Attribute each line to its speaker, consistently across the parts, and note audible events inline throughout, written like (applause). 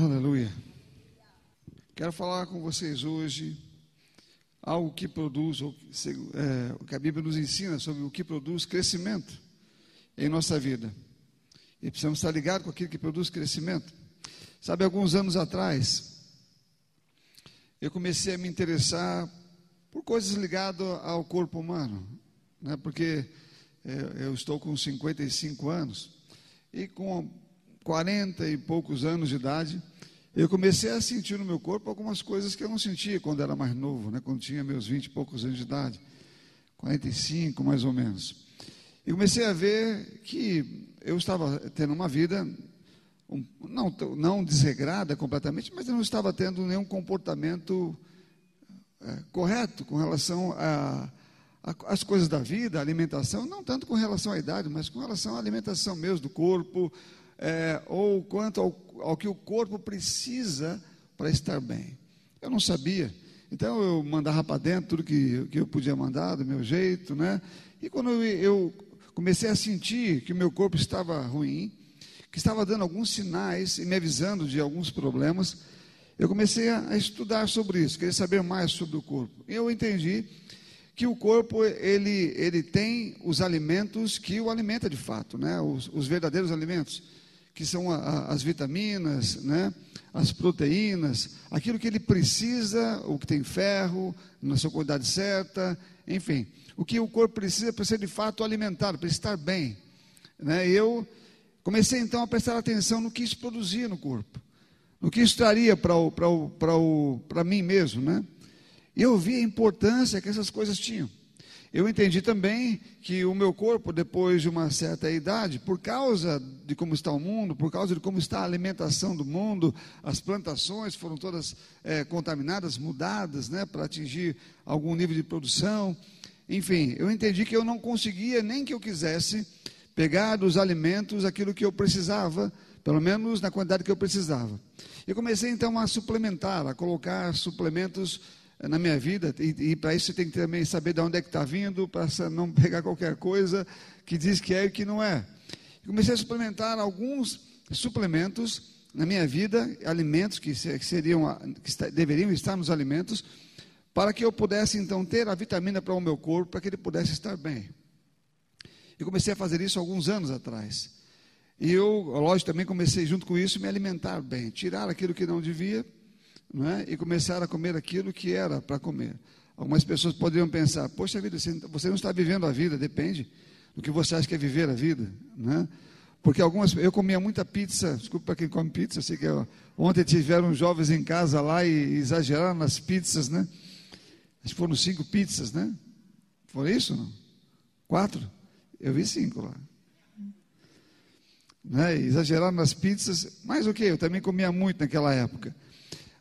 Speaker 1: Aleluia. Quero falar com vocês hoje algo que produz, é, o que a Bíblia nos ensina sobre o que produz crescimento em nossa vida. E precisamos estar ligados com aquilo que produz crescimento. Sabe, alguns anos atrás, eu comecei a me interessar por coisas ligadas ao corpo humano, né? porque é, eu estou com 55 anos e com 40 e poucos anos de idade, eu comecei a sentir no meu corpo algumas coisas que eu não sentia quando era mais novo, né? quando tinha meus 20 e poucos anos de idade, 45 mais ou menos. E comecei a ver que eu estava tendo uma vida um, não, não desregrada completamente, mas eu não estava tendo nenhum comportamento é, correto com relação às coisas da vida, a alimentação, não tanto com relação à idade, mas com relação à alimentação mesmo do corpo, é, ou quanto ao, ao que o corpo precisa para estar bem. Eu não sabia. Então eu mandava para dentro tudo que, que eu podia mandar, do meu jeito, né? E quando eu, eu comecei a sentir que o meu corpo estava ruim, que estava dando alguns sinais e me avisando de alguns problemas, eu comecei a, estudar sobre isso, queria saber mais sobre o corpo. E eu entendi que o corpo ele, ele tem os alimentos que o alimenta de fato, né? os, os verdadeiros alimentos que são a, a, as vitaminas, né? as proteínas, aquilo que ele precisa, o que tem ferro, na sua quantidade certa, enfim, o que o corpo precisa para ser de fato alimentado, para estar bem. Né? Eu comecei então a prestar atenção no que isso produzia no corpo, no que isso traria para mim mesmo. Né? E eu vi a importância que essas coisas tinham. Eu entendi também que o meu corpo, depois de uma certa idade, por causa de como está o mundo, por causa de como está a alimentação do mundo, as plantações foram todas é, contaminadas, mudadas, né, para atingir algum nível de produção. Enfim, eu entendi que eu não conseguia, nem que eu quisesse, pegar dos alimentos aquilo que eu precisava, pelo menos na quantidade que eu precisava. E comecei então a suplementar, a colocar suplementos na minha vida, e, e para isso você tem que também saber de onde é que está vindo, para não pegar qualquer coisa que diz que é e que não é. comecei a suplementar alguns suplementos na minha vida, alimentos que, seriam, que deveriam estar nos alimentos, para que eu pudesse então ter a vitamina para o meu corpo, para que ele pudesse estar bem. E comecei a fazer isso alguns anos atrás. E eu, lógico, também comecei junto com isso me alimentar bem, tirar aquilo que não devia é? e começar a comer aquilo que era para comer. Algumas pessoas poderiam pensar: poxa vida, você não está vivendo a vida, depende do que você acha que é viver a vida. Né? Porque algumas, eu comia muita pizza, desculpa para quem come pizza, sei que eu, ontem tiveram jovens em casa lá e, e exageraram nas pizzas, né? Acho que foram cinco pizzas, né? Foi isso? Não? Quatro? Eu vi cinco lá. Né? Exageraram nas pizzas, mas o que? Eu também comia muito naquela época.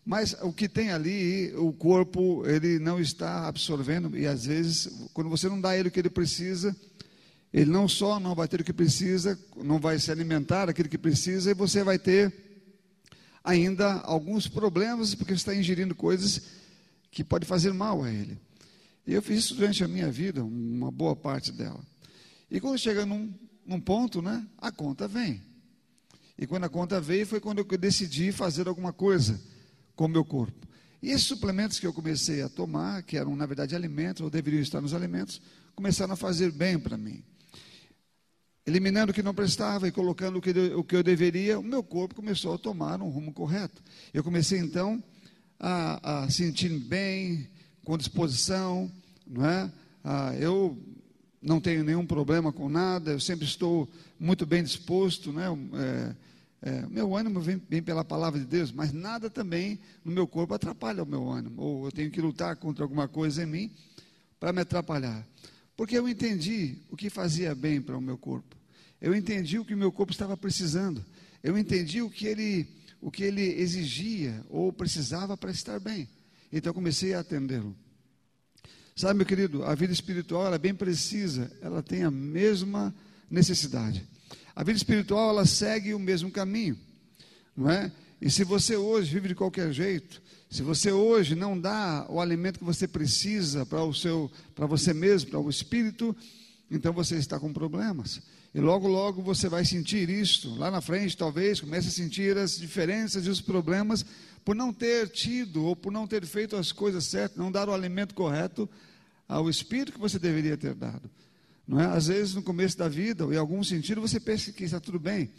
Speaker 1: Mas o que tem ali, o corpo, ele não está absorvendo, e às vezes, quando você não dá ele o que ele precisa, ele não só não vai ter o que precisa, não vai se alimentar aquilo que precisa, e você vai ter ainda alguns problemas, porque está ingerindo coisas que podem fazer mal a ele. E eu fiz isso durante a minha vida, uma boa parte dela. E quando chega num, num ponto, né, a conta vem. E quando a conta veio, foi quando eu decidi fazer alguma coisa com o meu corpo. E esses suplementos que eu comecei a tomar, que eram na verdade alimentos, ou deveriam estar nos alimentos, começaram a fazer bem para mim. Eliminando o que não prestava e colocando o que, o que eu deveria, o meu corpo começou a tomar um rumo correto. Eu comecei então a, a sentir bem, com disposição, não é? Ah, eu não tenho nenhum problema com nada, eu sempre estou muito bem disposto, né? É, é, meu ânimo vem, vem, pela palavra de Deus, mas nada também no meu corpo atrapalha o meu ânimo, ou eu tenho que lutar contra alguma coisa em mim para me atrapalhar. Porque eu entendi o que fazia bem para o meu corpo, eu entendi o que o meu corpo estava precisando, eu entendi o que ele, o que ele exigia ou precisava para estar bem. Então eu comecei a atendê-lo. Sabe, meu querido, a vida espiritual ela é bem precisa, ela tem a mesma necessidade. A vida espiritual ela segue o mesmo caminho, não é? E se você hoje vive de qualquer jeito, se você hoje não dá o alimento que você precisa para o seu, para você mesmo, para o espírito, então você está com problemas. E logo, logo você vai sentir isso. Lá na frente, talvez, comece a sentir as diferenças e os problemas por não ter tido ou por não ter feito as coisas certas, não dar o alimento correto ao espírito que você deveria ter dado. Não é? Às vezes, no começo da vida, ou em algum sentido, você pensa que está tudo bem,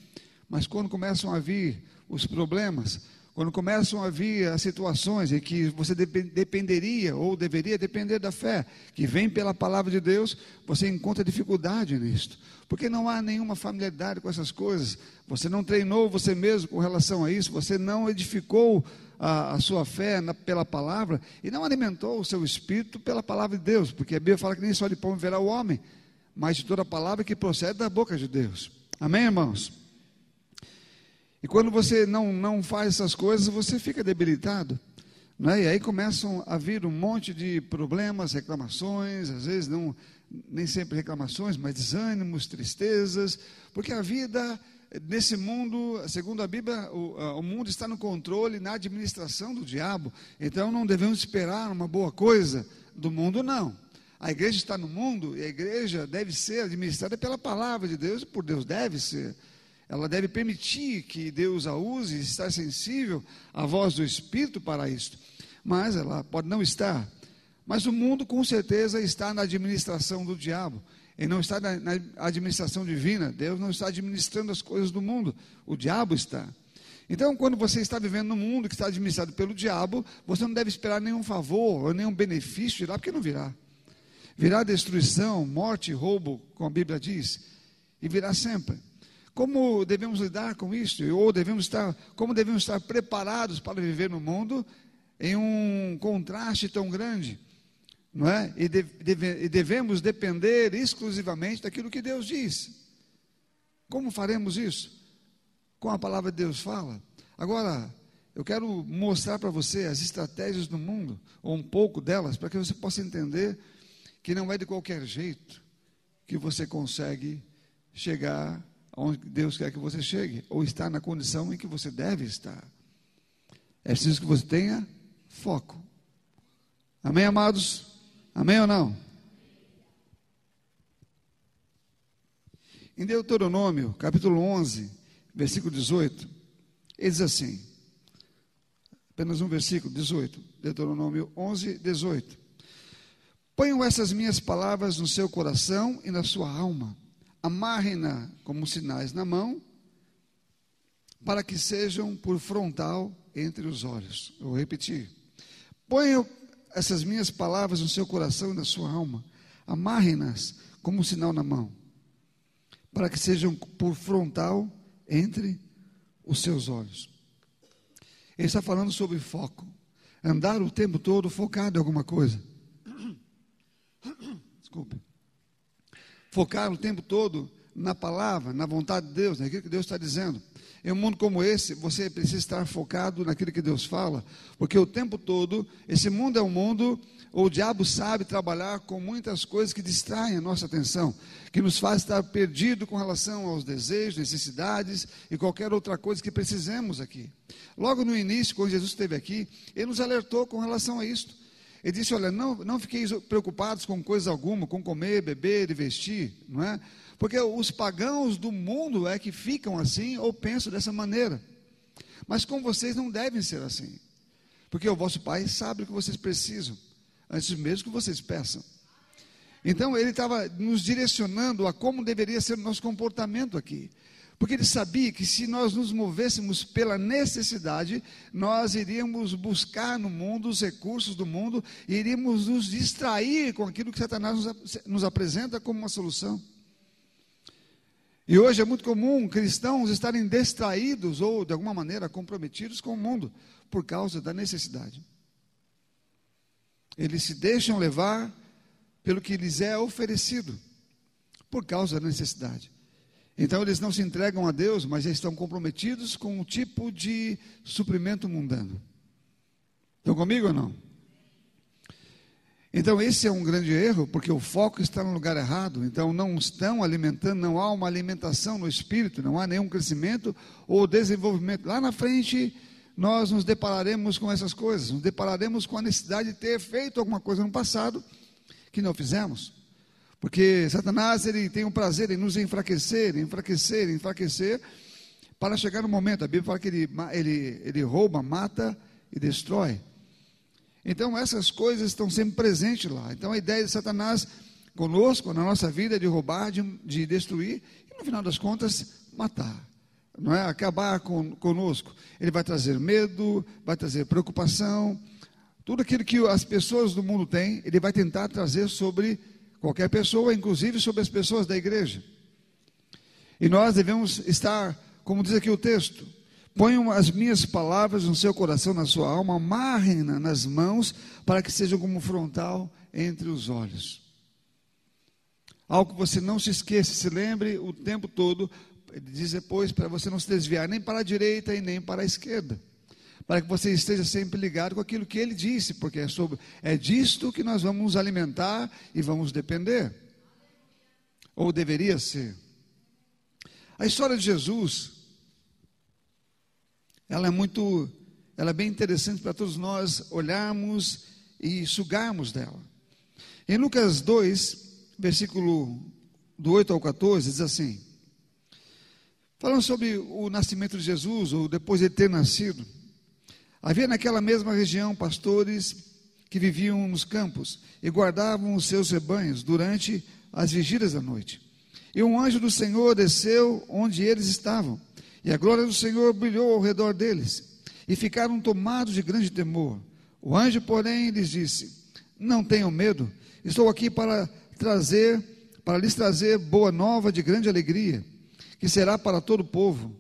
Speaker 1: mas quando começam a vir os problemas, quando começam a vir as situações em que você dependeria ou deveria depender da fé, que vem pela palavra de Deus, você encontra dificuldade nisto. Porque não há nenhuma familiaridade com essas coisas. Você não treinou você mesmo com relação a isso, você não edificou a, a sua fé na, pela palavra e não alimentou o seu espírito pela palavra de Deus, porque a Bíblia fala que nem só de pão verá o homem, mas de toda palavra que procede da boca de Deus. Amém, irmãos? E quando você não, não faz essas coisas, você fica debilitado. Né? E aí começam a vir um monte de problemas, reclamações, às vezes não, nem sempre reclamações, mas desânimos, tristezas, porque a vida nesse mundo, segundo a Bíblia, o, o mundo está no controle, na administração do diabo. Então não devemos esperar uma boa coisa do mundo, não. A igreja está no mundo e a igreja deve ser administrada pela palavra de Deus e por Deus deve ser ela deve permitir que Deus a use e estar sensível à voz do Espírito para isto. Mas ela pode não estar. Mas o mundo com certeza está na administração do diabo. Ele não está na, na administração divina. Deus não está administrando as coisas do mundo. O diabo está. Então, quando você está vivendo num mundo que está administrado pelo diabo, você não deve esperar nenhum favor ou nenhum benefício de lá, porque não virá. Virá destruição, morte, roubo, como a Bíblia diz, e virá sempre. Como devemos lidar com isso? Ou devemos estar, como devemos estar preparados para viver no mundo em um contraste tão grande? Não é? E, deve, e devemos depender exclusivamente daquilo que Deus diz. Como faremos isso? Com a palavra de Deus fala. Agora, eu quero mostrar para você as estratégias do mundo, ou um pouco delas, para que você possa entender que não é de qualquer jeito que você consegue chegar onde Deus quer que você chegue, ou estar na condição em que você deve estar. É preciso que você tenha foco. Amém, amados? Amém ou não? Em Deuteronômio, capítulo 11, versículo 18, ele diz assim: apenas um versículo, 18, Deuteronômio 11, 18. Ponham essas minhas palavras no seu coração e na sua alma amarrem-na como sinais na mão, para que sejam por frontal entre os olhos. Eu vou repetir. Ponham essas minhas palavras no seu coração e na sua alma, amarrem-nas como sinal na mão, para que sejam por frontal entre os seus olhos. Ele está falando sobre foco, andar o tempo todo focado em alguma coisa. Desculpe focar o tempo todo na palavra, na vontade de Deus, naquilo que Deus está dizendo. Em um mundo como esse, você precisa estar focado naquilo que Deus fala, porque o tempo todo, esse mundo é um mundo, o diabo sabe trabalhar com muitas coisas que distraem a nossa atenção, que nos faz estar perdido com relação aos desejos, necessidades e qualquer outra coisa que precisemos aqui. Logo no início, quando Jesus esteve aqui, ele nos alertou com relação a isto. Ele disse: Olha, não, não fiqueis preocupados com coisa alguma, com comer, beber e vestir, não é? Porque os pagãos do mundo é que ficam assim ou pensam dessa maneira. Mas com vocês não devem ser assim. Porque o vosso Pai sabe o que vocês precisam, antes mesmo que vocês peçam. Então ele estava nos direcionando a como deveria ser o nosso comportamento aqui. Porque ele sabia que se nós nos movêssemos pela necessidade, nós iríamos buscar no mundo os recursos do mundo iríamos nos distrair com aquilo que Satanás nos, nos apresenta como uma solução. E hoje é muito comum cristãos estarem distraídos ou, de alguma maneira, comprometidos com o mundo por causa da necessidade. Eles se deixam levar pelo que lhes é oferecido por causa da necessidade. Então eles não se entregam a Deus, mas estão comprometidos com um tipo de suprimento mundano. Estão comigo ou não? Então esse é um grande erro, porque o foco está no lugar errado. Então não estão alimentando, não há uma alimentação no espírito, não há nenhum crescimento ou desenvolvimento. Lá na frente nós nos depararemos com essas coisas, nos depararemos com a necessidade de ter feito alguma coisa no passado que não fizemos. Porque Satanás ele tem um prazer em nos enfraquecer, enfraquecer, enfraquecer, para chegar no momento. A Bíblia fala que ele, ele, ele rouba, mata e destrói. Então essas coisas estão sempre presentes lá. Então a ideia de Satanás conosco, na nossa vida, é de roubar, de, de destruir e no final das contas matar. Não é acabar com, conosco. Ele vai trazer medo, vai trazer preocupação, tudo aquilo que as pessoas do mundo têm, ele vai tentar trazer sobre qualquer pessoa, inclusive sobre as pessoas da igreja. E nós devemos estar, como diz aqui o texto, ponham as minhas palavras no seu coração, na sua alma, amarrem nas mãos, para que sejam como frontal entre os olhos. Algo que você não se esqueça, se lembre o tempo todo, diz depois para você não se desviar nem para a direita e nem para a esquerda para que você esteja sempre ligado com aquilo que ele disse, porque é, sobre, é disto que nós vamos alimentar e vamos depender. Ou deveria ser. A história de Jesus, ela é muito, ela é bem interessante para todos nós olharmos e sugarmos dela. Em Lucas 2, versículo do 8 ao 14, diz assim: Falando sobre o nascimento de Jesus, ou depois de ter nascido, Havia naquela mesma região pastores que viviam nos campos e guardavam os seus rebanhos durante as vigílias da noite. E um anjo do Senhor desceu onde eles estavam, e a glória do Senhor brilhou ao redor deles, e ficaram tomados de grande temor. O anjo, porém, lhes disse: Não tenham medo, estou aqui para trazer, para lhes trazer boa nova de grande alegria, que será para todo o povo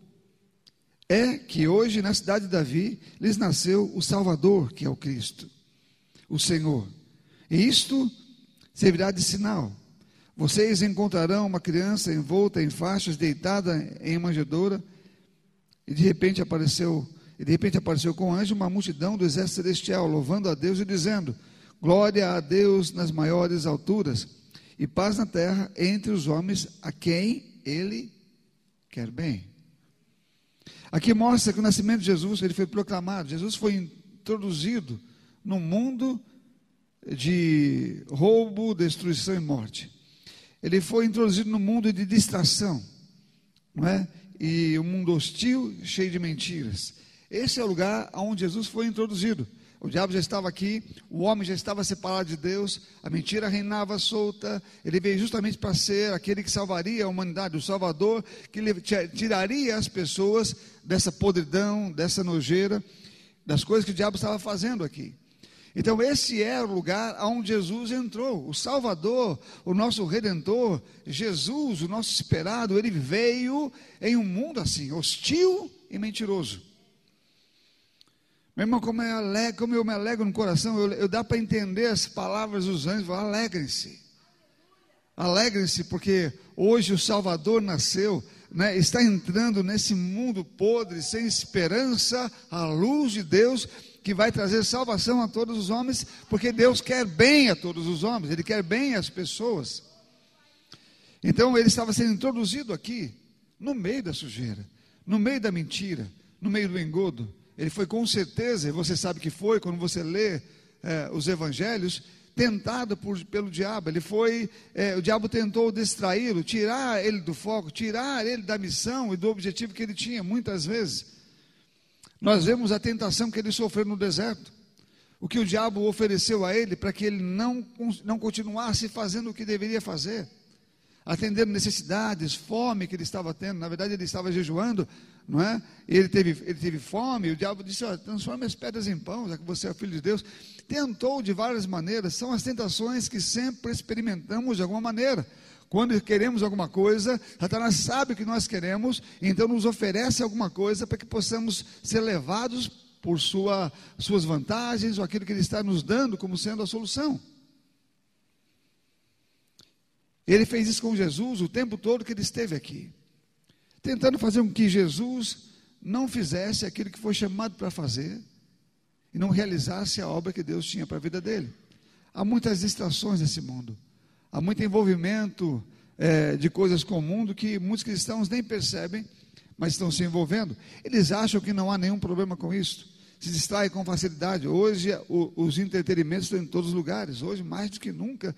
Speaker 1: é que hoje na cidade de Davi lhes nasceu o Salvador, que é o Cristo, o Senhor. E isto servirá de sinal. Vocês encontrarão uma criança envolta em faixas, deitada em manjedoura, e de repente apareceu, e de repente apareceu com o anjo uma multidão do exército celestial, louvando a Deus e dizendo: Glória a Deus nas maiores alturas, e paz na terra entre os homens a quem ele quer bem. Aqui mostra que o nascimento de Jesus ele foi proclamado. Jesus foi introduzido no mundo de roubo, destruição e morte. Ele foi introduzido no mundo de distração, não é? E um mundo hostil, cheio de mentiras. Esse é o lugar onde Jesus foi introduzido. O diabo já estava aqui, o homem já estava separado de Deus, a mentira reinava solta. Ele veio justamente para ser aquele que salvaria a humanidade, o Salvador, que tiraria as pessoas dessa podridão, dessa nojeira, das coisas que o diabo estava fazendo aqui. Então, esse é o lugar onde Jesus entrou. O Salvador, o nosso Redentor, Jesus, o nosso esperado, ele veio em um mundo assim, hostil e mentiroso. Meu irmão, como, eu, alegro, como eu me alegro no coração, eu, eu dá para entender as palavras dos anjos, alegrem-se. Alegrem-se, porque hoje o Salvador nasceu, né, está entrando nesse mundo podre, sem esperança, a luz de Deus, que vai trazer salvação a todos os homens, porque Deus quer bem a todos os homens, Ele quer bem às pessoas. Então ele estava sendo introduzido aqui, no meio da sujeira, no meio da mentira, no meio do engodo, ele foi com certeza, e você sabe que foi, quando você lê é, os evangelhos, tentado por, pelo diabo. Ele foi, é, o diabo tentou distraí-lo, tirar ele do foco, tirar ele da missão e do objetivo que ele tinha, muitas vezes. Nós vemos a tentação que ele sofreu no deserto. O que o diabo ofereceu a ele para que ele não, não continuasse fazendo o que deveria fazer atendendo necessidades, fome que ele estava tendo. Na verdade, ele estava jejuando, não é? Ele teve, ele teve fome. O diabo disse: transforme as pedras em pão, já que você é filho de Deus. Tentou de várias maneiras. São as tentações que sempre experimentamos de alguma maneira. Quando queremos alguma coisa, Satanás sabe que nós queremos, então nos oferece alguma coisa para que possamos ser levados por sua, suas vantagens ou aquilo que ele está nos dando como sendo a solução. Ele fez isso com Jesus o tempo todo que ele esteve aqui, tentando fazer com que Jesus não fizesse aquilo que foi chamado para fazer e não realizasse a obra que Deus tinha para a vida dele. Há muitas distrações nesse mundo, há muito envolvimento é, de coisas com o mundo que muitos cristãos nem percebem, mas estão se envolvendo. Eles acham que não há nenhum problema com isso, se distraem com facilidade. Hoje o, os entretenimentos estão em todos os lugares, hoje mais do que nunca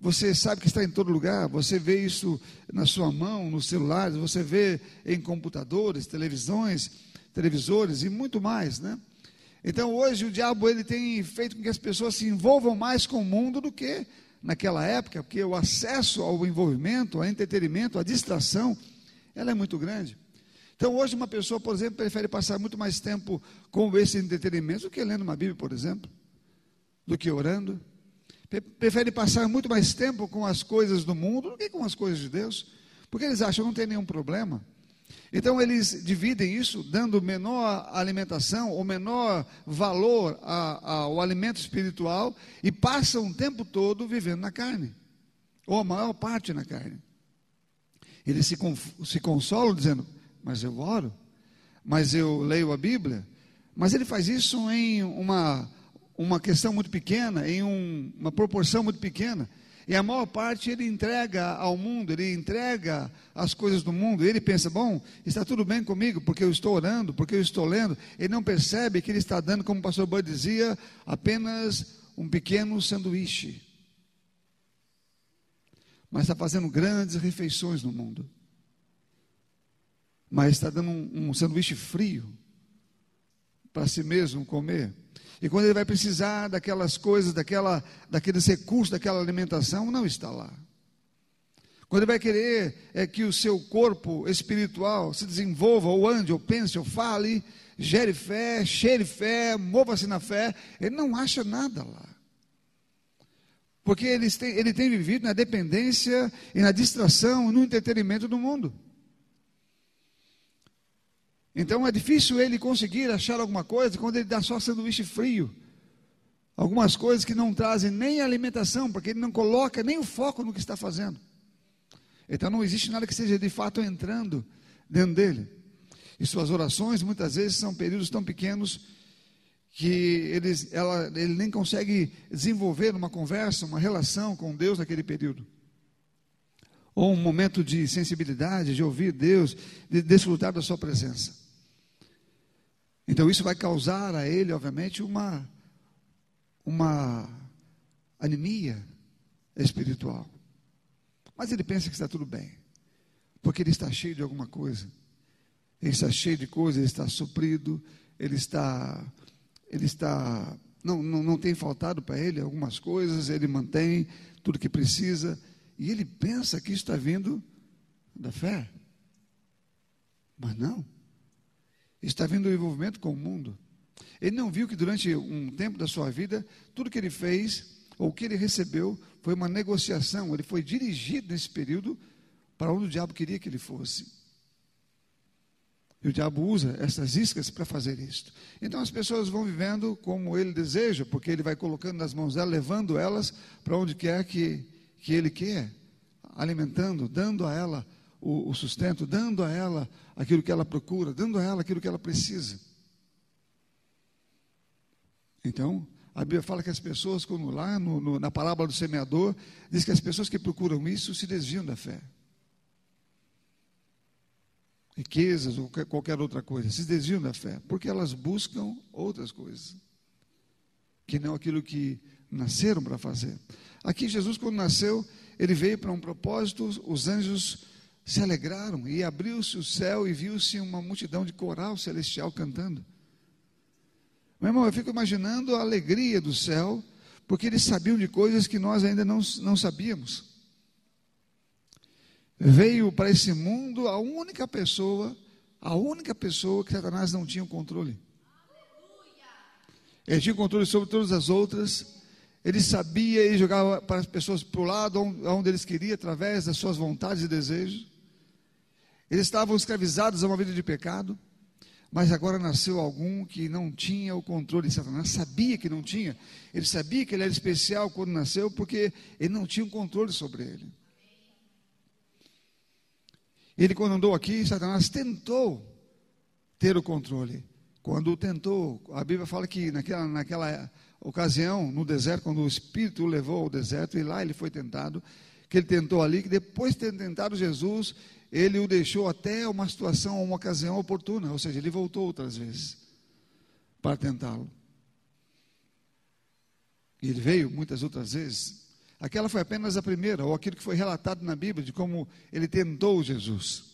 Speaker 1: Você sabe que está em todo lugar, você vê isso na sua mão, nos celulares, você vê em computadores, televisões, televisores e muito mais, né? Então hoje o diabo ele tem feito com que as pessoas se envolvam mais com o mundo do que naquela época, porque o acesso ao envolvimento, ao entretenimento, à distração, ela é muito grande. Então hoje uma pessoa, por exemplo, prefere passar muito mais tempo com esse entretenimento do que lendo uma Bíblia, por exemplo, do que orando. Prefere passar muito mais tempo com as coisas do mundo do que com as coisas de Deus, porque eles acham que não tem nenhum problema. Então eles dividem isso, dando menor alimentação ou menor valor ao alimento espiritual e passam o tempo todo vivendo na carne, ou a maior parte na carne. Eles se, se consolam dizendo: Mas eu oro, mas eu leio a Bíblia. Mas ele faz isso em uma, uma questão muito pequena, em um, uma proporção muito pequena. E a maior parte ele entrega ao mundo, ele entrega as coisas do mundo. Ele pensa, bom, está tudo bem comigo, porque eu estou orando, porque eu estou lendo. Ele não percebe que ele está dando, como o pastor Bud dizia, apenas um pequeno sanduíche. Mas está fazendo grandes refeições no mundo. Mas está dando um, um sanduíche frio para si mesmo comer. E quando ele vai precisar daquelas coisas, daquela, daqueles recursos, daquela alimentação, não está lá. Quando ele vai querer é que o seu corpo espiritual se desenvolva, ou ande, ou pense, ou fale, gere fé, cheire fé, mova-se na fé, ele não acha nada lá. Porque ele tem, ele tem vivido na dependência e na distração, no entretenimento do mundo. Então é difícil ele conseguir achar alguma coisa quando ele dá só sanduíche frio. Algumas coisas que não trazem nem alimentação, porque ele não coloca nem o foco no que está fazendo. Então não existe nada que seja de fato entrando dentro dele. E suas orações muitas vezes são períodos tão pequenos que ela, ele nem consegue desenvolver uma conversa, uma relação com Deus naquele período. Ou um momento de sensibilidade, de ouvir Deus, de desfrutar da sua presença. Então isso vai causar a ele, obviamente, uma, uma anemia espiritual. Mas ele pensa que está tudo bem, porque ele está cheio de alguma coisa. Ele está cheio de coisas, ele está suprido, ele está, ele está, não, não, não tem faltado para ele algumas coisas, ele mantém tudo que precisa, e ele pensa que está vindo da fé. Mas não está vendo o envolvimento com o mundo. Ele não viu que durante um tempo da sua vida, tudo que ele fez, ou que ele recebeu, foi uma negociação. Ele foi dirigido nesse período para onde o diabo queria que ele fosse. E o diabo usa essas iscas para fazer isto. Então as pessoas vão vivendo como ele deseja, porque ele vai colocando nas mãos dela, levando elas para onde quer que, que ele quer, alimentando, dando a ela o, o sustento, dando a ela aquilo que ela procura, dando a ela aquilo que ela precisa. Então, a Bíblia fala que as pessoas, como lá no, no, na parábola do semeador, diz que as pessoas que procuram isso se desviam da fé. Riquezas ou qualquer outra coisa, se desviam da fé, porque elas buscam outras coisas, que não aquilo que nasceram para fazer. Aqui, Jesus, quando nasceu, ele veio para um propósito, os anjos se alegraram e abriu-se o céu e viu-se uma multidão de coral celestial cantando. Meu irmão, eu fico imaginando a alegria do céu, porque eles sabiam de coisas que nós ainda não, não sabíamos. Veio para esse mundo a única pessoa, a única pessoa que Satanás não tinha o controle. Ele tinha controle sobre todas as outras. Ele sabia e jogava para as pessoas para o lado onde eles queriam, através das suas vontades e desejos. Eles estavam escravizados a uma vida de pecado, mas agora nasceu algum que não tinha o controle de Satanás, sabia que não tinha. Ele sabia que ele era especial quando nasceu, porque ele não tinha o controle sobre ele. Ele, quando andou aqui, Satanás tentou ter o controle. Quando tentou, a Bíblia fala que naquela, naquela ocasião, no deserto, quando o Espírito o levou ao deserto, e lá ele foi tentado, que ele tentou ali, que depois de ter tentado Jesus, ele o deixou até uma situação, uma ocasião oportuna, ou seja, ele voltou outras vezes para tentá-lo. E ele veio muitas outras vezes, Aquela foi apenas a primeira, ou aquilo que foi relatado na Bíblia, de como ele tentou Jesus.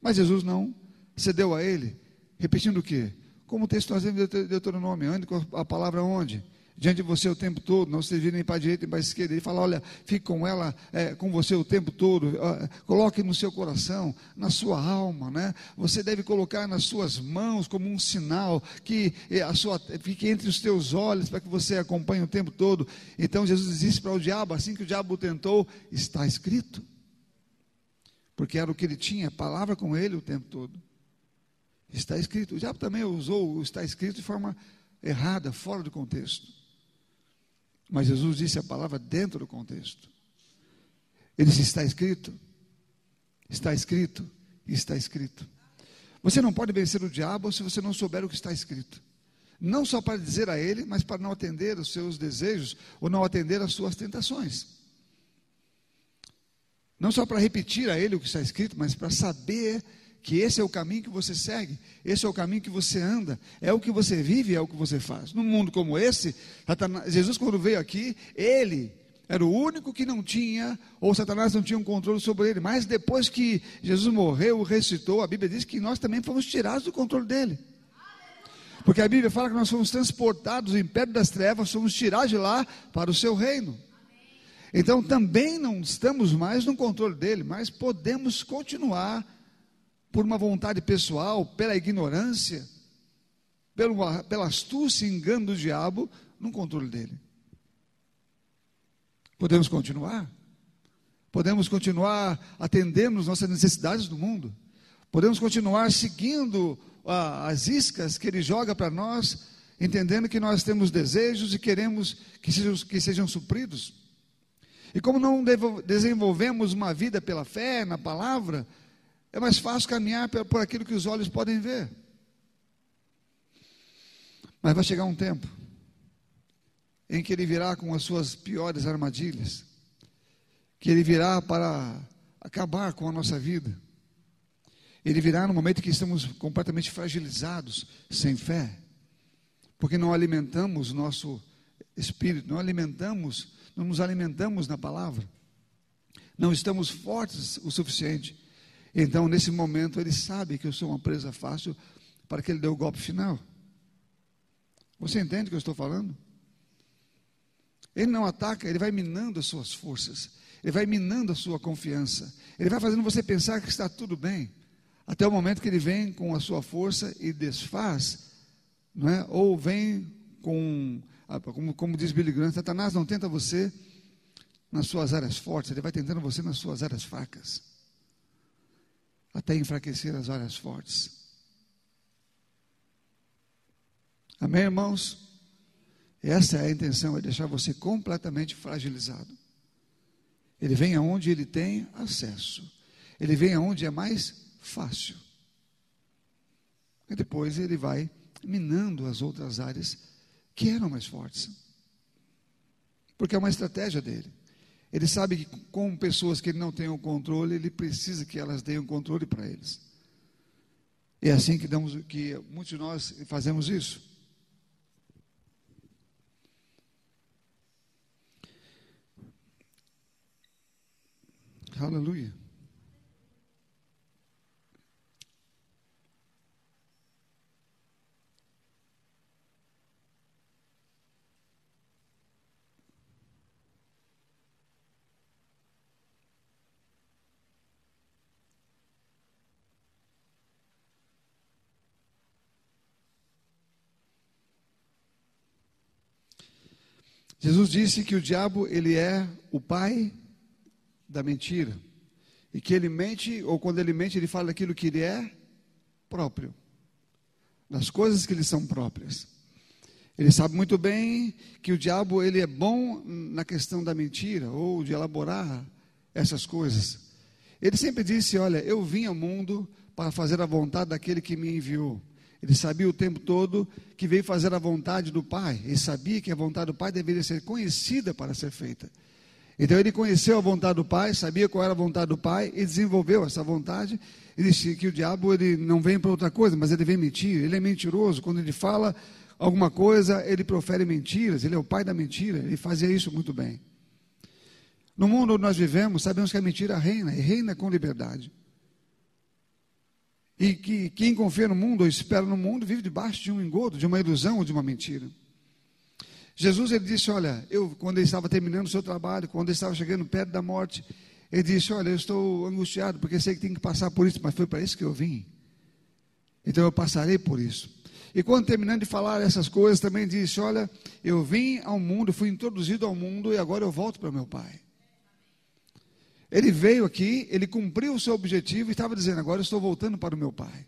Speaker 1: Mas Jesus não cedeu a ele, repetindo o quê? Como o texto nós vemos em Deuteronômio, ande com a palavra onde? Diante de você o tempo todo, não se vire nem para a direita nem para a esquerda. Ele fala: olha, fique com ela, é, com você o tempo todo, coloque no seu coração, na sua alma, né? Você deve colocar nas suas mãos como um sinal que é, a sua, fique entre os teus olhos para que você acompanhe o tempo todo. Então Jesus disse para o diabo, assim que o diabo tentou, está escrito. Porque era o que ele tinha, palavra com ele o tempo todo. Está escrito. O diabo também usou o está escrito de forma errada, fora do contexto. Mas Jesus disse a palavra dentro do contexto. Ele disse: está escrito, está escrito, está escrito. Você não pode vencer o diabo se você não souber o que está escrito. Não só para dizer a ele, mas para não atender os seus desejos ou não atender às suas tentações. Não só para repetir a ele o que está escrito, mas para saber que esse é o caminho que você segue, esse é o caminho que você anda, é o que você vive, é o que você faz. Num mundo como esse, Jesus, quando veio aqui, ele era o único que não tinha, ou Satanás não tinha um controle sobre ele, mas depois que Jesus morreu, ressuscitou, a Bíblia diz que nós também fomos tirados do controle dele. Porque a Bíblia fala que nós fomos transportados do império das trevas, fomos tirados de lá para o seu reino. Então também não estamos mais no controle dele, mas podemos continuar por uma vontade pessoal, pela ignorância, pelo, pela astúcia e engano do diabo, no controle dele. Podemos continuar? Podemos continuar atendendo as nossas necessidades do mundo? Podemos continuar seguindo ah, as iscas que ele joga para nós, entendendo que nós temos desejos e queremos que sejam, que sejam supridos? E como não desenvolvemos uma vida pela fé, na palavra, é mais fácil caminhar por aquilo que os olhos podem ver. Mas vai chegar um tempo em que ele virá com as suas piores armadilhas, que ele virá para acabar com a nossa vida. Ele virá no momento que estamos completamente fragilizados, sem fé, porque não alimentamos o nosso espírito, não alimentamos, não nos alimentamos na palavra, não estamos fortes o suficiente então, nesse momento, ele sabe que eu sou uma presa fácil para que ele dê o golpe final. Você entende o que eu estou falando? Ele não ataca, ele vai minando as suas forças, ele vai minando a sua confiança, ele vai fazendo você pensar que está tudo bem, até o momento que ele vem com a sua força e desfaz, não é? ou vem com, como, como diz Billy Graham, Satanás não tenta você nas suas áreas fortes, ele vai tentando você nas suas áreas fracas até enfraquecer as áreas fortes. Amém, irmãos? Essa é a intenção, é deixar você completamente fragilizado. Ele vem aonde ele tem acesso. Ele vem aonde é mais fácil. E depois ele vai minando as outras áreas que eram mais fortes. Porque é uma estratégia dele. Ele sabe que com pessoas que ele não tem o controle, ele precisa que elas deem o controle para eles. É assim que, damos, que muitos de nós fazemos isso. Aleluia. Jesus disse que o diabo ele é o pai da mentira e que ele mente ou quando ele mente ele fala aquilo que ele é próprio, das coisas que lhe são próprias. Ele sabe muito bem que o diabo ele é bom na questão da mentira ou de elaborar essas coisas. Ele sempre disse: Olha, eu vim ao mundo para fazer a vontade daquele que me enviou. Ele sabia o tempo todo que veio fazer a vontade do Pai. Ele sabia que a vontade do Pai deveria ser conhecida para ser feita. Então ele conheceu a vontade do Pai, sabia qual era a vontade do Pai e desenvolveu essa vontade. E disse que o diabo ele não vem para outra coisa, mas ele vem mentir. Ele é mentiroso. Quando ele fala alguma coisa, ele profere mentiras. Ele é o pai da mentira. Ele fazia isso muito bem. No mundo onde nós vivemos, sabemos que a mentira reina, e reina com liberdade. E que quem confia no mundo ou espera no mundo vive debaixo de um engodo, de uma ilusão ou de uma mentira. Jesus ele disse: Olha, eu, quando ele estava terminando o seu trabalho, quando ele estava chegando perto da morte, ele disse: Olha, eu estou angustiado porque sei que tem que passar por isso, mas foi para isso que eu vim. Então eu passarei por isso. E quando terminando de falar essas coisas, também disse: Olha, eu vim ao mundo, fui introduzido ao mundo e agora eu volto para meu Pai. Ele veio aqui, ele cumpriu o seu objetivo e estava dizendo: Agora eu estou voltando para o meu Pai.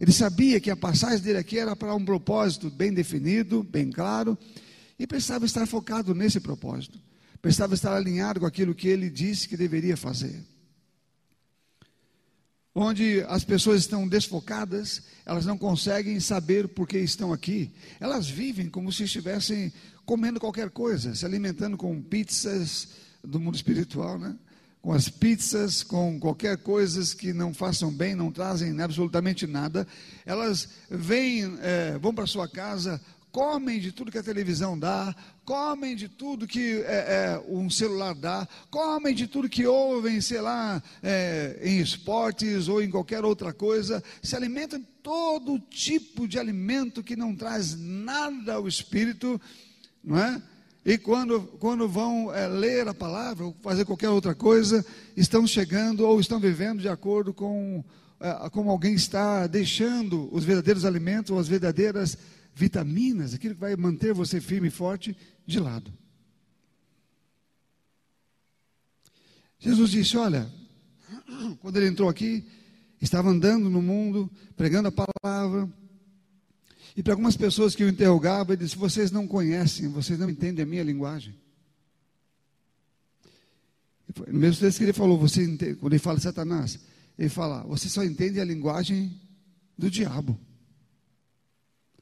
Speaker 1: Ele sabia que a passagem dele aqui era para um propósito bem definido, bem claro, e precisava estar focado nesse propósito. Precisava estar alinhado com aquilo que ele disse que deveria fazer. Onde as pessoas estão desfocadas, elas não conseguem saber por que estão aqui. Elas vivem como se estivessem comendo qualquer coisa, se alimentando com pizzas do mundo espiritual, né? Com as pizzas, com qualquer coisas que não façam bem, não trazem absolutamente nada. Elas vêm, é, vão para sua casa, comem de tudo que a televisão dá, comem de tudo que é, é, um celular dá, comem de tudo que ouvem, sei lá, é, em esportes ou em qualquer outra coisa, se alimentam de todo tipo de alimento que não traz nada ao espírito, não é? E quando, quando vão é, ler a palavra ou fazer qualquer outra coisa, estão chegando ou estão vivendo de acordo com é, como alguém está deixando os verdadeiros alimentos ou as verdadeiras vitaminas, aquilo que vai manter você firme e forte, de lado. Jesus disse: Olha, (clears throat) quando ele entrou aqui, estava andando no mundo, pregando a palavra, e para algumas pessoas que o interrogavam, ele disse: Vocês não conhecem, vocês não entendem a minha linguagem. No mesmo texto que ele falou, você entende, quando ele fala Satanás, ele fala: Você só entende a linguagem do diabo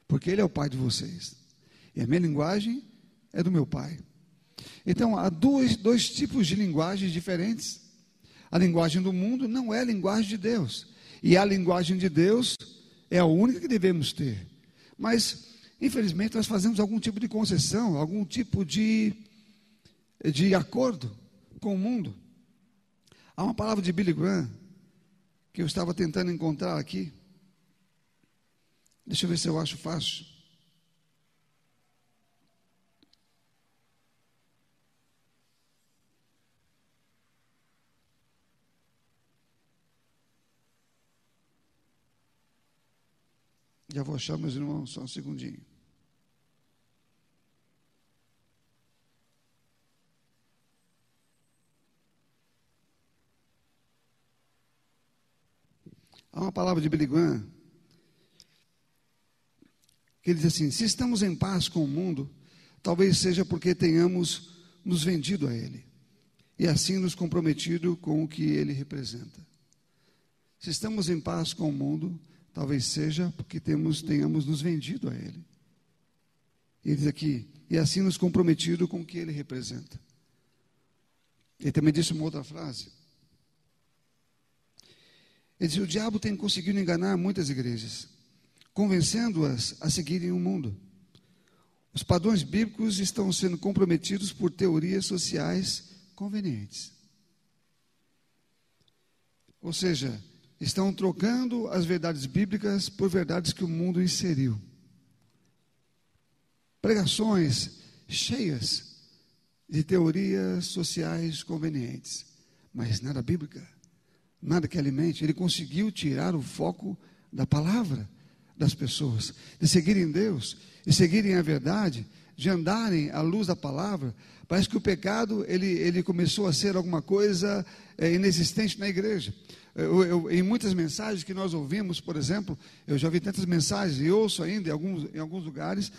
Speaker 1: porque ele é o pai de vocês. E a minha linguagem é do meu pai. Então, há dois, dois tipos de linguagens diferentes. A linguagem do mundo não é a linguagem de Deus. E a linguagem de Deus é a única que devemos ter. Mas, infelizmente, nós fazemos algum tipo de concessão, algum tipo de, de acordo com o mundo. Há uma palavra de Billy Graham que eu estava tentando encontrar aqui. Deixa eu ver se eu acho fácil. Já vou achar, meus irmãos, só um segundinho. Há uma palavra de Graham que diz assim: se estamos em paz com o mundo, talvez seja porque tenhamos nos vendido a ele e assim nos comprometido com o que ele representa. Se estamos em paz com o mundo, talvez seja porque temos, tenhamos nos vendido a ele. Ele diz aqui, e assim nos comprometido com o que ele representa. Ele também disse uma outra frase. Ele diz: o diabo tem conseguido enganar muitas igrejas convencendo-as a seguirem o mundo. Os padrões bíblicos estão sendo comprometidos por teorias sociais convenientes. Ou seja, estão trocando as verdades bíblicas por verdades que o mundo inseriu. Pregações cheias de teorias sociais convenientes, mas nada bíblica, nada que alimente. Ele conseguiu tirar o foco da palavra das pessoas, de seguirem Deus, de seguirem a verdade, de andarem à luz da palavra. Parece que o pecado ele, ele começou a ser alguma coisa é, inexistente na igreja. Eu, eu, em muitas mensagens que nós ouvimos, por exemplo, eu já vi tantas mensagens e ouço ainda em alguns, em alguns lugares,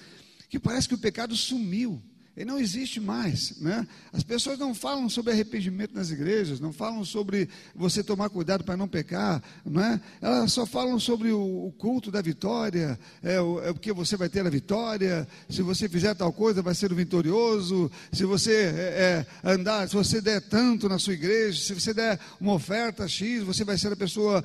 Speaker 1: que parece que o pecado sumiu. Ele não existe mais. Né? As pessoas não falam sobre arrependimento nas igrejas, não falam sobre você tomar cuidado para não pecar, não é? elas só falam sobre o, o culto da vitória, é, o, é porque você vai ter a vitória, se você fizer tal coisa vai ser o vitorioso, se você é, é, andar, se você der tanto na sua igreja, se você der uma oferta X, você vai ser a pessoa,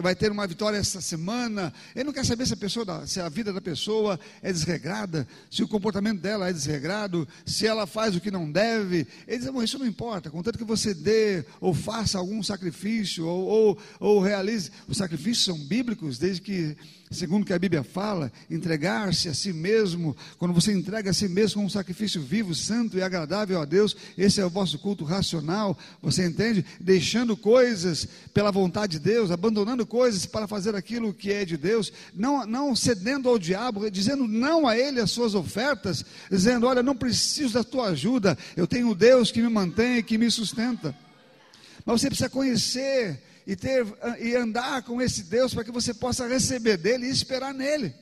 Speaker 1: vai ter uma vitória essa semana. Ele não quer saber se a, pessoa, se a vida da pessoa é desregrada, se o comportamento dela é desregrado, se ela faz o que não deve. Ele diz: Bom, isso não importa, contanto que você dê ou faça algum sacrifício, ou, ou, ou realize. Os sacrifícios são bíblicos, desde que segundo que a Bíblia fala, entregar-se a si mesmo, quando você entrega a si mesmo como um sacrifício vivo, santo e agradável a Deus, esse é o vosso culto racional, você entende? Deixando coisas pela vontade de Deus, abandonando coisas para fazer aquilo que é de Deus, não, não cedendo ao diabo, dizendo não a ele as suas ofertas, dizendo: Olha, não preciso da tua ajuda, eu tenho Deus que me mantém e que me sustenta. Mas você precisa conhecer e, ter, e andar com esse Deus para que você possa receber dele e esperar nele.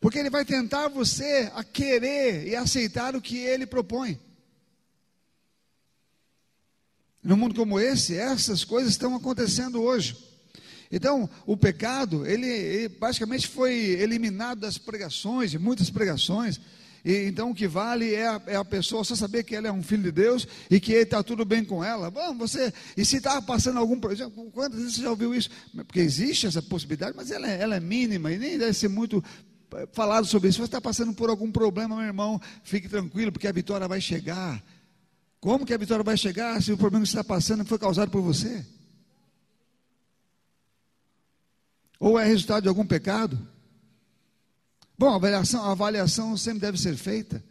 Speaker 1: Porque ele vai tentar você a querer e aceitar o que ele propõe. No mundo como esse, essas coisas estão acontecendo hoje. Então, o pecado, ele, ele basicamente foi eliminado das pregações, de muitas pregações. E, então o que vale é a, é a, pessoa só saber que ela é um filho de Deus e que está tudo bem com ela. Bom, você, e se está passando algum problema, quantas vezes você já ouviu isso? Porque existe essa possibilidade, mas ela, é, ela é mínima e nem deve ser muito eh, falado sobre isso. Se você está passando por algum problema, meu irmão, fique tranquilo, porque a vitória vai chegar. Como que a vitória vai chegar se o problema que você está passando foi causado por você? Ou é resultado de algum pecado? Bom, a avaliação, a avaliação sempre deve ser feita.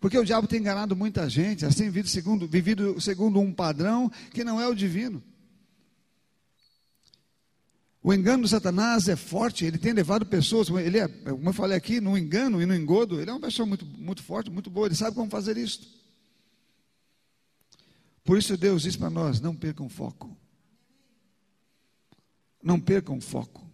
Speaker 1: Porque o diabo tem enganado muita gente, assim vivido segundo, vivido segundo um padrão que não é o divino. O engano do Satanás é forte, ele tem levado pessoas, ele é, como eu falei aqui, no engano e no engodo, ele é uma pessoa muito, muito forte, muito boa, ele sabe como fazer isso. Por isso Deus diz para nós: não percam foco. Não percam foco.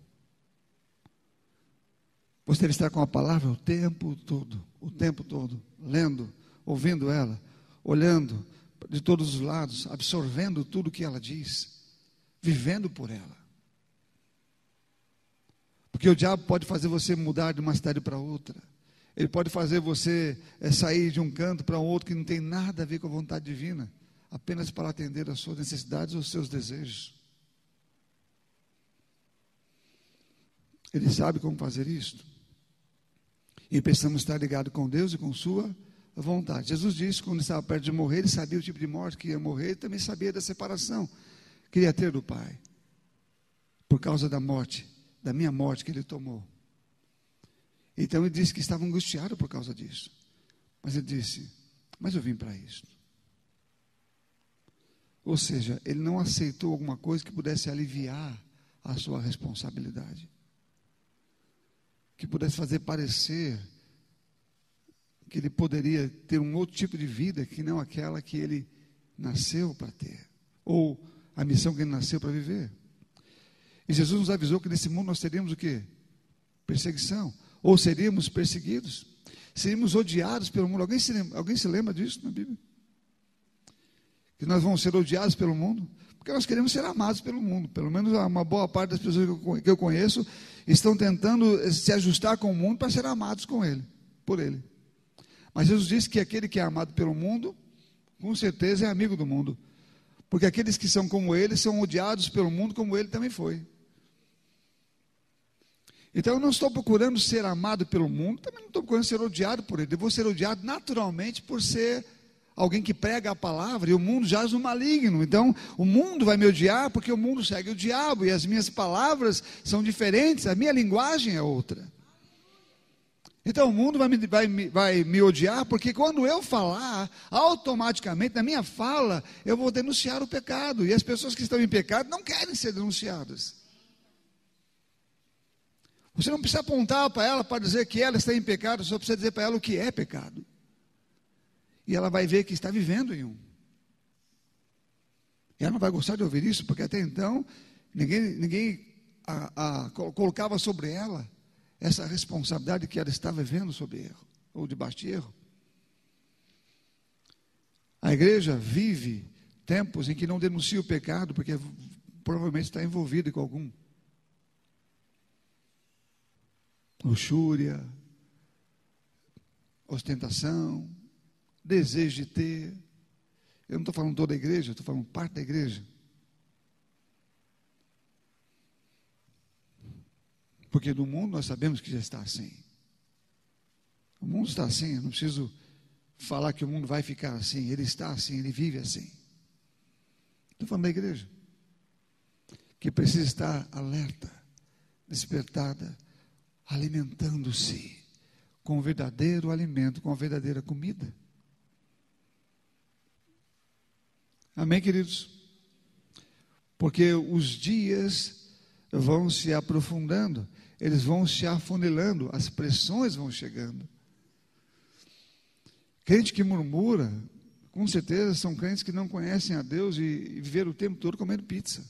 Speaker 1: Você deve estar com a palavra o tempo todo, o tempo todo, lendo, ouvindo ela, olhando de todos os lados, absorvendo tudo que ela diz, vivendo por ela. Porque o diabo pode fazer você mudar de uma cidade para outra. Ele pode fazer você é, sair de um canto para um outro que não tem nada a ver com a vontade divina, apenas para atender às suas necessidades ou seus desejos. Ele sabe como fazer isso. E precisamos estar ligados com Deus e com Sua vontade. Jesus disse, quando estava perto de morrer, ele sabia o tipo de morte que ia morrer, ele também sabia da separação que ia ter do Pai, por causa da morte, da minha morte que ele tomou. Então ele disse que estava angustiado por causa disso. Mas ele disse: Mas eu vim para isso. Ou seja, ele não aceitou alguma coisa que pudesse aliviar a sua responsabilidade que pudesse fazer parecer que ele poderia ter um outro tipo de vida que não aquela que ele nasceu para ter, ou a missão que ele nasceu para viver. E Jesus nos avisou que nesse mundo nós teríamos o que? Perseguição, ou seríamos perseguidos, seríamos odiados pelo mundo. Alguém se lembra, alguém se lembra disso na Bíblia? Que nós vamos ser odiados pelo mundo? Porque nós queremos ser amados pelo mundo. Pelo menos uma boa parte das pessoas que eu conheço estão tentando se ajustar com o mundo para ser amados com ele, por ele. Mas Jesus disse que aquele que é amado pelo mundo, com certeza é amigo do mundo. Porque aqueles que são como ele são odiados pelo mundo, como ele também foi. Então eu não estou procurando ser amado pelo mundo, também não estou procurando ser odiado por ele. Eu vou ser odiado naturalmente por ser alguém que prega a palavra e o mundo jaz no maligno. Então, o mundo vai me odiar porque o mundo segue o diabo e as minhas palavras são diferentes, a minha linguagem é outra. Então, o mundo vai me, vai, vai me odiar porque quando eu falar, automaticamente, na minha fala, eu vou denunciar o pecado. E as pessoas que estão em pecado não querem ser denunciadas. Você não precisa apontar para ela para dizer que ela está em pecado, só precisa dizer para ela o que é pecado e ela vai ver que está vivendo em um. E ela não vai gostar de ouvir isso, porque até então ninguém, ninguém a, a, colocava sobre ela essa responsabilidade que ela está vivendo sobre erro, ou debaixo de erro. A igreja vive tempos em que não denuncia o pecado, porque provavelmente está envolvida com algum luxúria, ostentação, desejo de ter. Eu não estou falando toda a igreja, estou falando parte da igreja. Porque no mundo nós sabemos que já está assim. O mundo está assim, eu não preciso falar que o mundo vai ficar assim. Ele está assim, ele vive assim. Estou falando da igreja. Que precisa estar alerta, despertada, alimentando-se com o verdadeiro alimento, com a verdadeira comida. Amém, queridos? Porque os dias vão se aprofundando, eles vão se afunilando, as pressões vão chegando. Crente que murmura, com certeza são crentes que não conhecem a Deus e, e viveram o tempo todo comendo pizza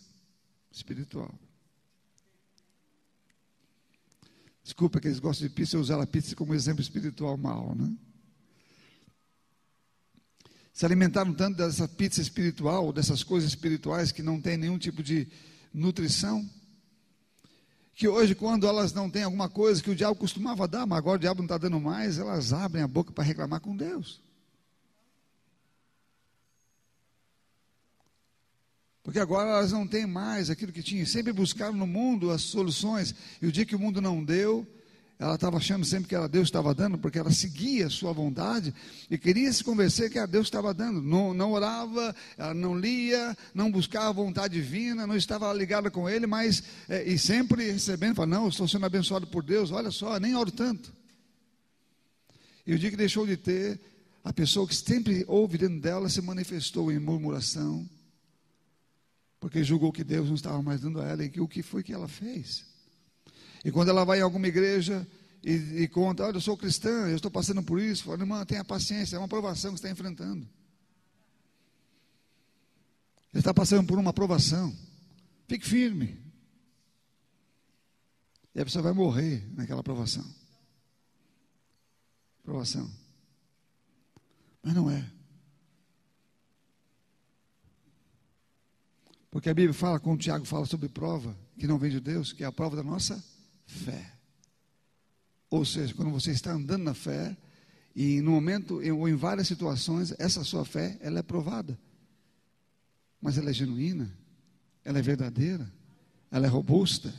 Speaker 1: espiritual. Desculpa que eles gostam de pizza, eu usar a pizza como exemplo espiritual mal, né? Se alimentaram tanto dessa pizza espiritual, dessas coisas espirituais que não tem nenhum tipo de nutrição, que hoje, quando elas não têm alguma coisa que o diabo costumava dar, mas agora o diabo não está dando mais, elas abrem a boca para reclamar com Deus. Porque agora elas não têm mais aquilo que tinham. Sempre buscaram no mundo as soluções. E o dia que o mundo não deu, ela estava achando sempre que era Deus estava dando, porque ela seguia a sua vontade e queria se convencer que era Deus estava dando. Não, não orava, ela não lia, não buscava a vontade divina, não estava ligada com Ele, mas é, e sempre recebendo, fala, não, eu estou sendo abençoado por Deus, olha só, nem oro tanto. E o dia que deixou de ter, a pessoa que sempre ouve dentro dela se manifestou em murmuração, porque julgou que Deus não estava mais dando a ela e que o que foi que ela fez. E quando ela vai em alguma igreja e, e conta, olha, eu sou cristã, eu estou passando por isso, fala, irmã, tenha paciência, é uma provação que você está enfrentando. Ele está passando por uma provação. Fique firme. E a pessoa vai morrer naquela provação. Provação. Mas não é. Porque a Bíblia fala, quando o Tiago fala sobre prova, que não vem de Deus, que é a prova da nossa fé. Ou seja, quando você está andando na fé, e no momento, ou em várias situações, essa sua fé, ela é provada. Mas ela é genuína, ela é verdadeira, ela é robusta.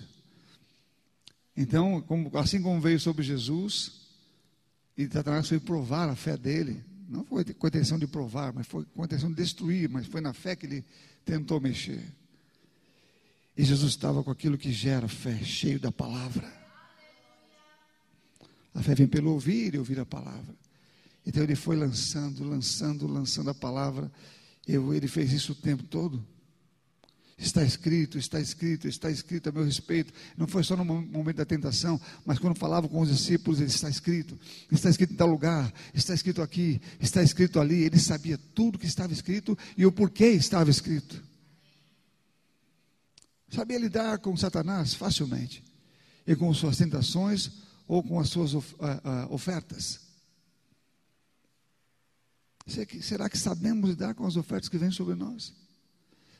Speaker 1: Então, como, assim como veio sobre Jesus, e Satanás foi provar a fé dele, não foi com a intenção de provar, mas foi com a intenção de destruir, mas foi na fé que ele tentou mexer. E Jesus estava com aquilo que gera fé, cheio da palavra. A fé vem pelo ouvir e ouvir a palavra. Então ele foi lançando, lançando, lançando a palavra. Eu, ele fez isso o tempo todo. Está escrito, está escrito, está escrito a meu respeito. Não foi só no momento da tentação, mas quando falava com os discípulos, ele está escrito. Está escrito em tal lugar, está escrito aqui, está escrito ali. Ele sabia tudo que estava escrito e o porquê estava escrito. Sabia lidar com Satanás facilmente. E com suas tentações ou com as suas uh, uh, ofertas. Será que sabemos lidar com as ofertas que vêm sobre nós?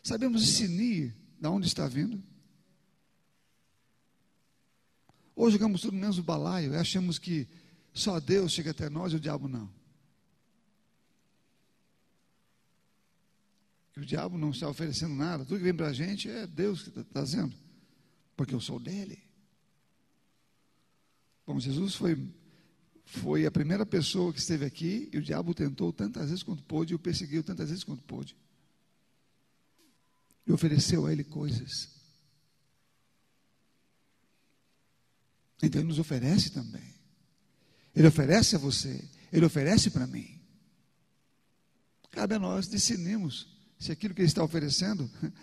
Speaker 1: Sabemos discernir de onde está vindo? Ou jogamos tudo menos o balaio e achamos que só Deus chega até nós e o diabo não. Que o diabo não está oferecendo nada, tudo que vem para a gente é Deus que está trazendo, porque eu sou dele. Bom, Jesus foi, foi a primeira pessoa que esteve aqui e o diabo tentou tantas vezes quanto pôde e o perseguiu tantas vezes quanto pôde. E ofereceu a ele coisas. Então ele nos oferece também. Ele oferece a você, ele oferece para mim. Cabe a nós discernirmos se aquilo que ele está oferecendo, (laughs)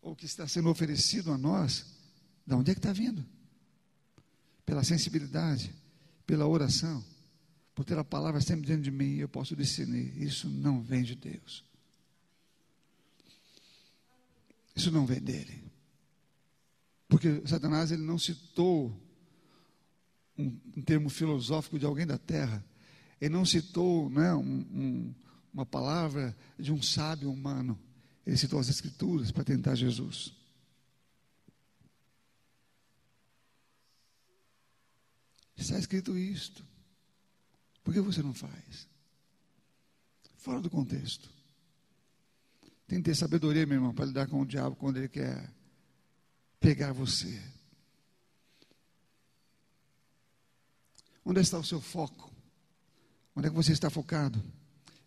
Speaker 1: ou que está sendo oferecido a nós, de onde é que está vindo? Pela sensibilidade, pela oração, por ter a palavra sempre dentro de mim, eu posso discernir, isso não vem de Deus. Isso não vem dele. Porque Satanás ele não citou um, um termo filosófico de alguém da terra. Ele não citou né, um, um uma palavra de um sábio humano. Ele citou as Escrituras para tentar Jesus. Está escrito isto. Por que você não faz? Fora do contexto. Tem que ter sabedoria, meu irmão, para lidar com o diabo quando ele quer pegar você. Onde está o seu foco? Onde é que você está focado?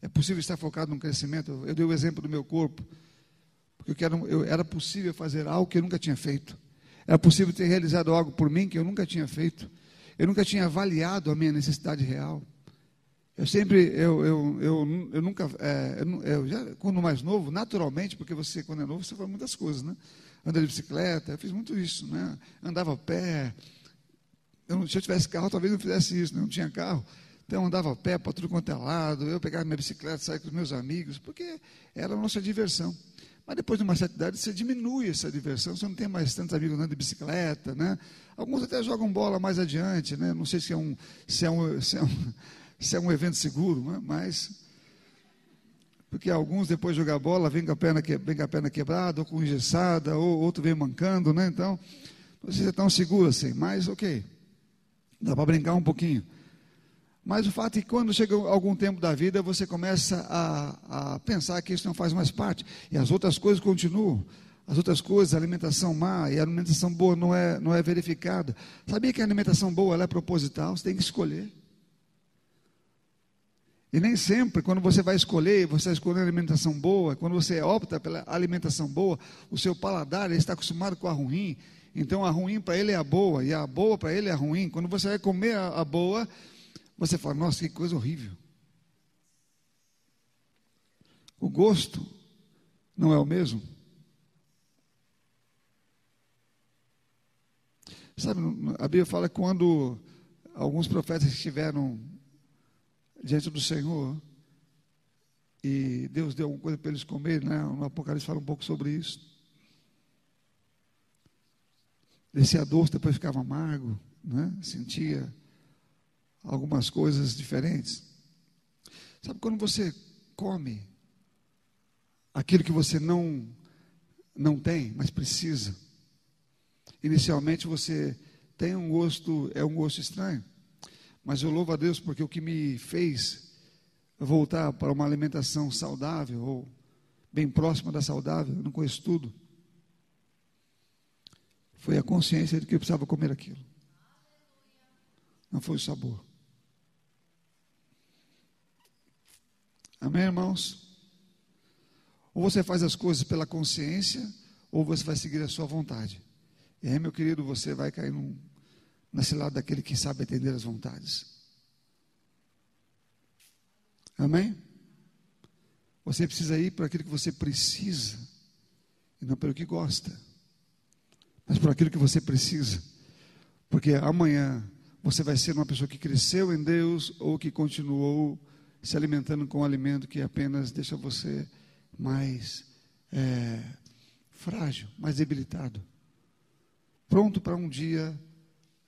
Speaker 1: É possível estar focado no crescimento? Eu dei o exemplo do meu corpo. Porque eu quero, eu, era possível fazer algo que eu nunca tinha feito. Era possível ter realizado algo por mim que eu nunca tinha feito. Eu nunca tinha avaliado a minha necessidade real. Eu sempre, eu, eu, eu, eu nunca, é, eu, já, quando mais novo, naturalmente, porque você, quando é novo, você faz muitas coisas, né? Anda de bicicleta, eu fiz muito isso, né? Andava a pé. Eu, se eu tivesse carro, talvez não fizesse isso, né? não tinha carro. Então andava a pé para tudo quanto é lado, eu pegava minha bicicleta, saía com os meus amigos, porque era a nossa diversão. Mas depois de uma certa idade, você diminui essa diversão, você não tem mais tantos amigos andando de bicicleta, né? Alguns até jogam bola mais adiante, né? Não sei se é um, se é um, se é um, (laughs) se é um evento seguro, né? mas porque alguns depois de jogar bola vem com a perna, com a perna quebrada, ou com engessada, ou outro vem mancando, né? Então, não sei se é tão seguro assim, mas ok, dá para brincar um pouquinho. Mas o fato é que quando chega algum tempo da vida, você começa a, a pensar que isso não faz mais parte. E as outras coisas continuam. As outras coisas, a alimentação má e a alimentação boa não é, não é verificada. Sabia que a alimentação boa ela é proposital? Você tem que escolher. E nem sempre, quando você vai escolher, você está escolhendo alimentação boa, quando você opta pela alimentação boa, o seu paladar está acostumado com a ruim, então a ruim para ele é a boa, e a boa para ele é a ruim. Quando você vai comer a, a boa, você fala, nossa, que coisa horrível. O gosto não é o mesmo. Sabe, a Bíblia fala que quando alguns profetas estiveram diante do Senhor e Deus deu alguma coisa para eles comerem, né? no Apocalipse fala um pouco sobre isso. Descia doce, depois ficava amargo, né? sentia algumas coisas diferentes. Sabe quando você come aquilo que você não não tem, mas precisa? Inicialmente você tem um gosto, é um gosto estranho. Mas eu louvo a Deus porque o que me fez voltar para uma alimentação saudável ou bem próxima da saudável, eu não conheço tudo. Foi a consciência de que eu precisava comer aquilo. Não foi o sabor. Amém, irmãos? Ou você faz as coisas pela consciência, ou você vai seguir a sua vontade. E aí, meu querido, você vai cair num, lado daquele que sabe atender as vontades. Amém? Você precisa ir por aquilo que você precisa, e não pelo que gosta, mas por aquilo que você precisa, porque amanhã você vai ser uma pessoa que cresceu em Deus ou que continuou se alimentando com um alimento que apenas deixa você mais é, frágil, mais debilitado, pronto para um dia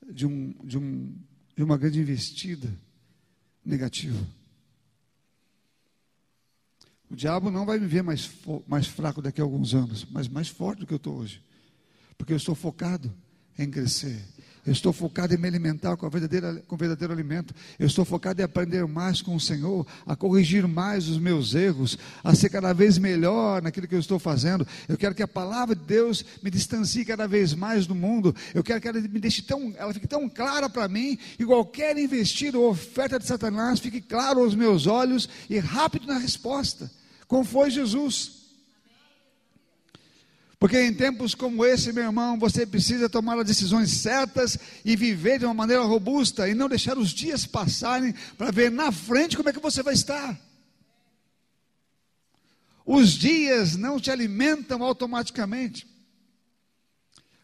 Speaker 1: de, um, de, um, de uma grande investida negativa. O diabo não vai me ver mais, mais fraco daqui a alguns anos, mas mais forte do que eu estou hoje, porque eu estou focado em crescer, eu estou focado em me alimentar com, a verdadeira, com o verdadeiro alimento. Eu estou focado em aprender mais com o Senhor, a corrigir mais os meus erros, a ser cada vez melhor naquilo que eu estou fazendo. Eu quero que a palavra de Deus me distancie cada vez mais do mundo. Eu quero que ela me deixe tão, ela fique tão clara para mim, e qualquer investida ou oferta de Satanás fique claro aos meus olhos e rápido na resposta, como foi Jesus. Porque em tempos como esse, meu irmão, você precisa tomar as decisões certas e viver de uma maneira robusta e não deixar os dias passarem para ver na frente como é que você vai estar. Os dias não te alimentam automaticamente.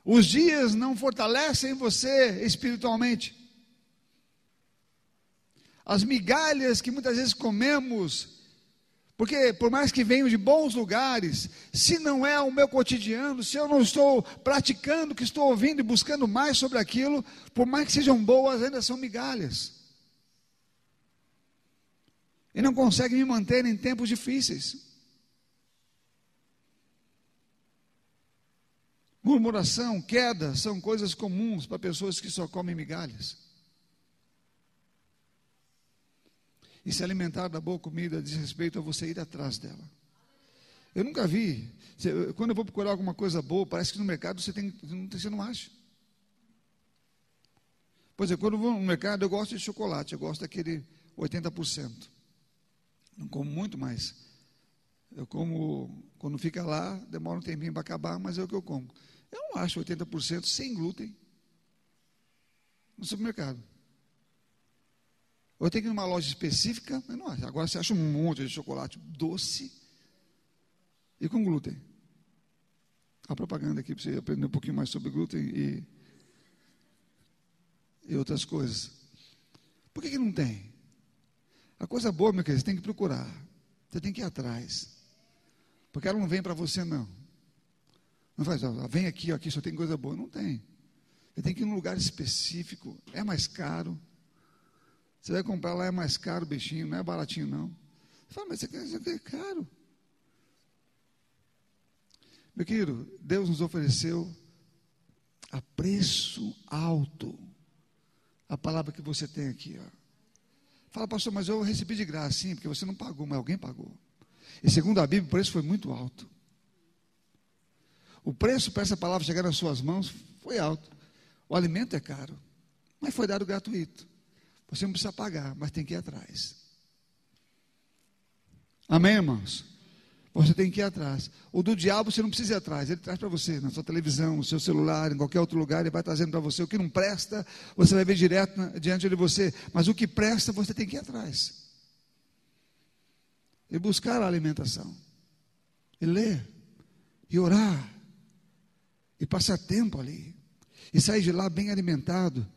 Speaker 1: Os dias não fortalecem você espiritualmente. As migalhas que muitas vezes comemos porque por mais que venham de bons lugares, se não é o meu cotidiano, se eu não estou praticando o que estou ouvindo e buscando mais sobre aquilo, por mais que sejam boas, ainda são migalhas. E não conseguem me manter em tempos difíceis. Murmuração, queda, são coisas comuns para pessoas que só comem migalhas. E se alimentar da boa comida diz respeito a você ir atrás dela. Eu nunca vi. Quando eu vou procurar alguma coisa boa, parece que no mercado você, tem, você não acha. Por exemplo, quando eu vou no mercado, eu gosto de chocolate, eu gosto daquele 80%. Não como muito mais. Eu como, quando fica lá, demora um tempinho para acabar, mas é o que eu como. Eu não acho 80% sem glúten no supermercado. Eu tenho que ir numa loja específica, mas não. Agora você acha um monte de chocolate doce e com glúten. A propaganda aqui para você aprender um pouquinho mais sobre glúten e, e outras coisas. Por que, que não tem? A coisa boa, meu querido, você tem que procurar. Você tem que ir atrás. Porque ela não vem para você, não. Não faz, ó, vem aqui, ó, aqui só tem coisa boa. Não tem. Você tem que ir num lugar específico. É mais caro. Você vai comprar lá, é mais caro o bichinho, não é baratinho, não. Você fala, mas isso aqui é caro. Meu querido, Deus nos ofereceu a preço alto a palavra que você tem aqui. Ó. Fala, pastor, mas eu recebi de graça, sim, porque você não pagou, mas alguém pagou. E segundo a Bíblia, o preço foi muito alto. O preço para essa palavra chegar nas suas mãos foi alto. O alimento é caro, mas foi dado gratuito. Você não precisa pagar, mas tem que ir atrás. Amém, irmãos? Você tem que ir atrás. O do diabo você não precisa ir atrás, ele traz para você, na sua televisão, no seu celular, em qualquer outro lugar, ele vai trazendo para você. O que não presta, você vai ver direto diante de você. Mas o que presta, você tem que ir atrás e buscar a alimentação, e ler, e orar, e passar tempo ali, e sair de lá bem alimentado,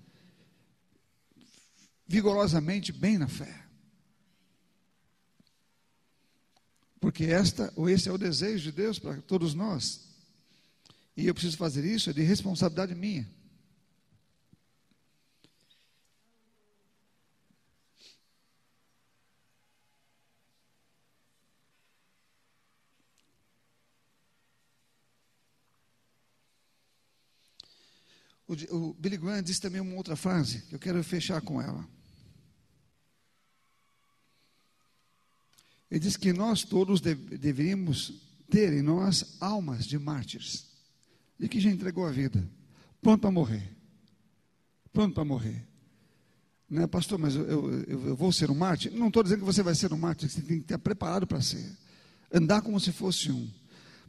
Speaker 1: vigorosamente bem na fé. Porque esta ou esse é o desejo de Deus para todos nós. E eu preciso fazer isso, é de responsabilidade minha. O, Billy Graham disse também uma outra frase, que eu quero fechar com ela. Ele diz que nós todos deveríamos ter em nós almas de mártires, de que já entregou a vida, pronto para morrer. Pronto para morrer. Não é, pastor, mas eu, eu, eu vou ser um mártir? Não estou dizendo que você vai ser um mártir, você tem que estar preparado para ser. Andar como se fosse um.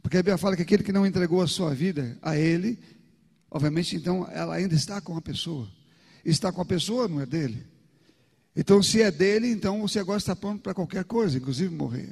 Speaker 1: Porque a Bíblia fala que aquele que não entregou a sua vida a Ele, Obviamente, então, ela ainda está com a pessoa. Está com a pessoa, não é dele. Então, se é dele, então você agora está pronto para qualquer coisa, inclusive morrer.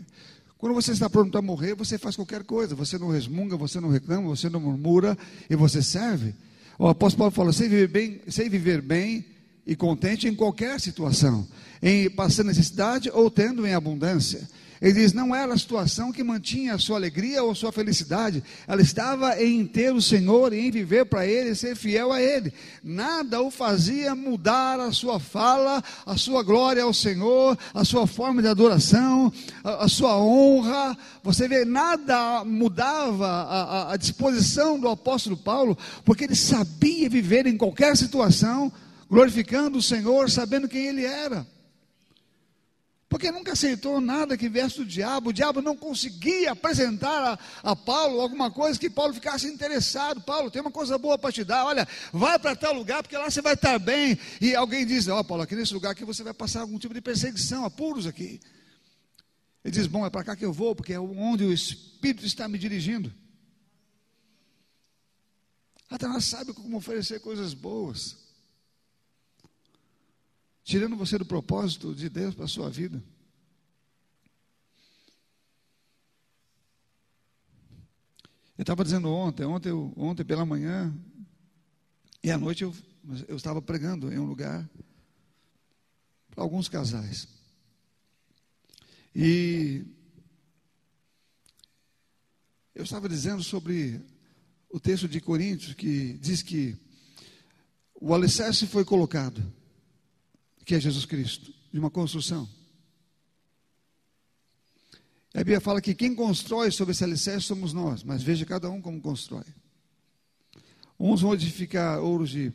Speaker 1: Quando você está pronto para morrer, você faz qualquer coisa. Você não resmunga, você não reclama, você não murmura e você serve. O apóstolo Paulo fala: sei viver bem, sei viver bem e contente em qualquer situação, em passando necessidade ou tendo em abundância. Ele diz: não era a situação que mantinha a sua alegria ou a sua felicidade, ela estava em ter o Senhor e em viver para Ele, ser fiel a Ele. Nada o fazia mudar a sua fala, a sua glória ao Senhor, a sua forma de adoração, a, a sua honra. Você vê, nada mudava a, a, a disposição do apóstolo Paulo, porque ele sabia viver em qualquer situação, glorificando o Senhor, sabendo quem Ele era. Porque nunca aceitou nada que viesse do diabo. O diabo não conseguia apresentar a, a, Paulo alguma coisa que Paulo ficasse interessado. Paulo, tem uma coisa boa para te dar. Olha, vai para tal lugar, porque lá você vai estar bem. E alguém diz: Ó, oh, Paulo, aqui nesse lugar aqui você vai passar algum tipo de perseguição, apuros aqui. Ele diz: Bom, é para cá que eu vou, porque é onde o Espírito está me dirigindo. Até nós sabe como oferecer coisas boas tirando você do propósito de Deus para a sua vida. Eu estava dizendo ontem, ontem, ontem pela manhã, e à noite eu, eu estava pregando em um lugar para alguns casais. E eu estava dizendo sobre o texto de Coríntios que diz que o alicerce foi colocado que é Jesus Cristo, de uma construção. A Bíblia fala que quem constrói sobre esse alicerce somos nós, mas veja cada um como constrói. Uns vão edificar ouro de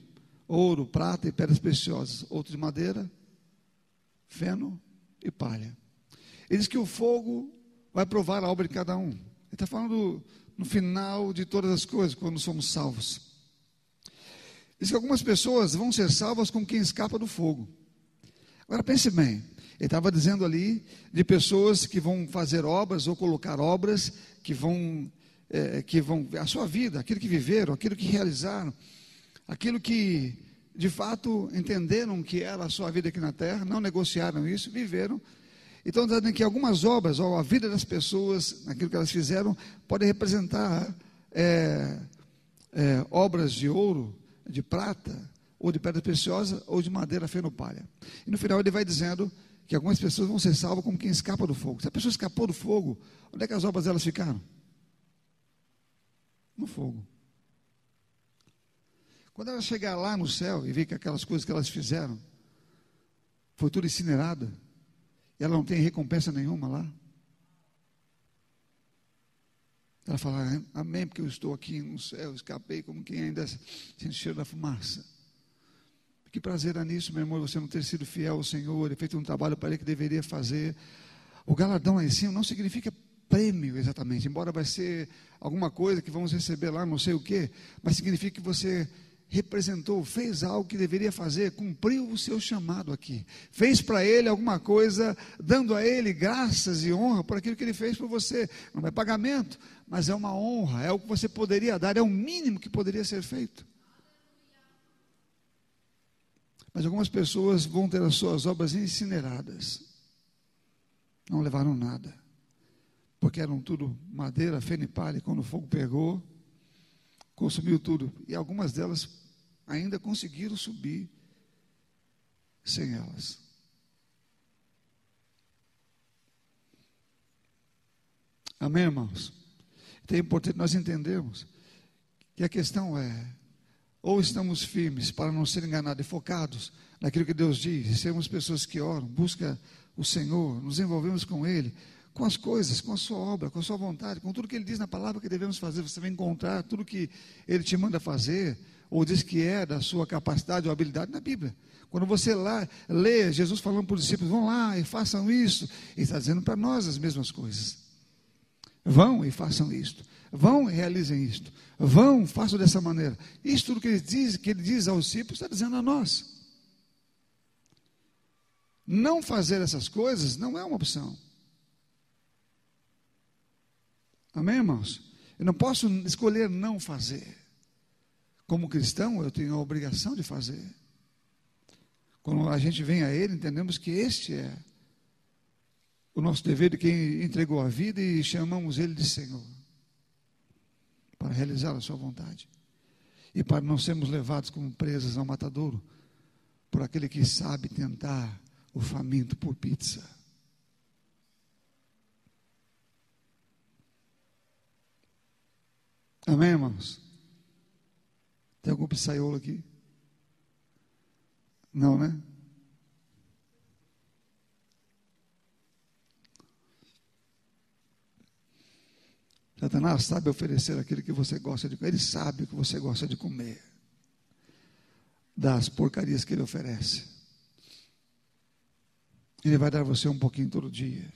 Speaker 1: ouro, prata e pedras preciosas, outros de madeira, feno e palha. Ele diz que o fogo vai provar a obra de cada um. Ele está falando no final de todas as coisas, quando somos salvos. Diz que algumas pessoas vão ser salvas como quem escapa do fogo. Agora pense bem: Ele estava dizendo ali de pessoas que vão fazer obras ou colocar obras que vão, é, que vão a sua vida, aquilo que viveram, aquilo que realizaram, aquilo que de fato entenderam que era a sua vida aqui na terra, não negociaram isso, viveram. Então, dizendo que algumas obras, ou a vida das pessoas, naquilo que elas fizeram, pode representar é, é, obras de ouro, de prata, ou de pedra preciosa, ou de madeira fenopalha. E no final ele vai dizendo que algumas pessoas vão ser salvas como quem escapa do fogo. Se a pessoa escapou do fogo, onde é que as obras delas ficaram? No fogo. Quando ela chegar lá no céu e ver que aquelas coisas que elas fizeram foi tudo incinerada, e ela não tem recompensa nenhuma lá. Ela fala, amém, porque eu estou aqui no céu, escapei como quem ainda sente cheiro da fumaça. Que prazer há nisso, meu irmão, você não ter sido fiel ao Senhor e feito um trabalho para Ele que deveria fazer. O galardão lá em cima não significa prêmio exatamente, embora vai ser alguma coisa que vamos receber lá, não sei o que, mas significa que você representou, fez algo que deveria fazer, cumpriu o seu chamado aqui, fez para ele alguma coisa, dando a ele graças e honra por aquilo que ele fez por você. Não é pagamento, mas é uma honra, é o que você poderia dar, é o mínimo que poderia ser feito. Mas algumas pessoas vão ter as suas obras incineradas. Não levaram nada. Porque eram tudo madeira, feno e palha. E quando o fogo pegou, consumiu tudo. E algumas delas ainda conseguiram subir sem elas. Amém, irmãos? Então é importante nós entendermos que a questão é ou estamos firmes para não ser enganados e focados naquilo que Deus diz, sermos pessoas que oram, busca o Senhor, nos envolvemos com Ele, com as coisas, com a sua obra, com a sua vontade, com tudo que Ele diz na palavra que devemos fazer. Você vai encontrar tudo que Ele te manda fazer, ou diz que é da sua capacidade ou habilidade na Bíblia. Quando você lá lê Jesus falando para os discípulos, vão lá e façam isso, Ele está dizendo para nós as mesmas coisas. Vão e façam isto. Vão realizem isto. Vão, façam dessa maneira. Isso tudo que ele diz, que ele diz aos discípulos, está dizendo a nós. Não fazer essas coisas não é uma opção. Amém, irmãos? Eu não posso escolher não fazer. Como cristão, eu tenho a obrigação de fazer. Quando a gente vem a Ele, entendemos que este é o nosso dever de quem entregou a vida e chamamos Ele de Senhor para realizar a sua vontade. E para não sermos levados como presas ao matadouro por aquele que sabe tentar o faminto por pizza. Amém, irmãos? Tem algum pizzaiolo aqui? Não, né? Satanás sabe oferecer aquilo que você gosta de comer. Ele sabe o que você gosta de comer. Das porcarias que ele oferece. Ele vai dar você um pouquinho todo dia.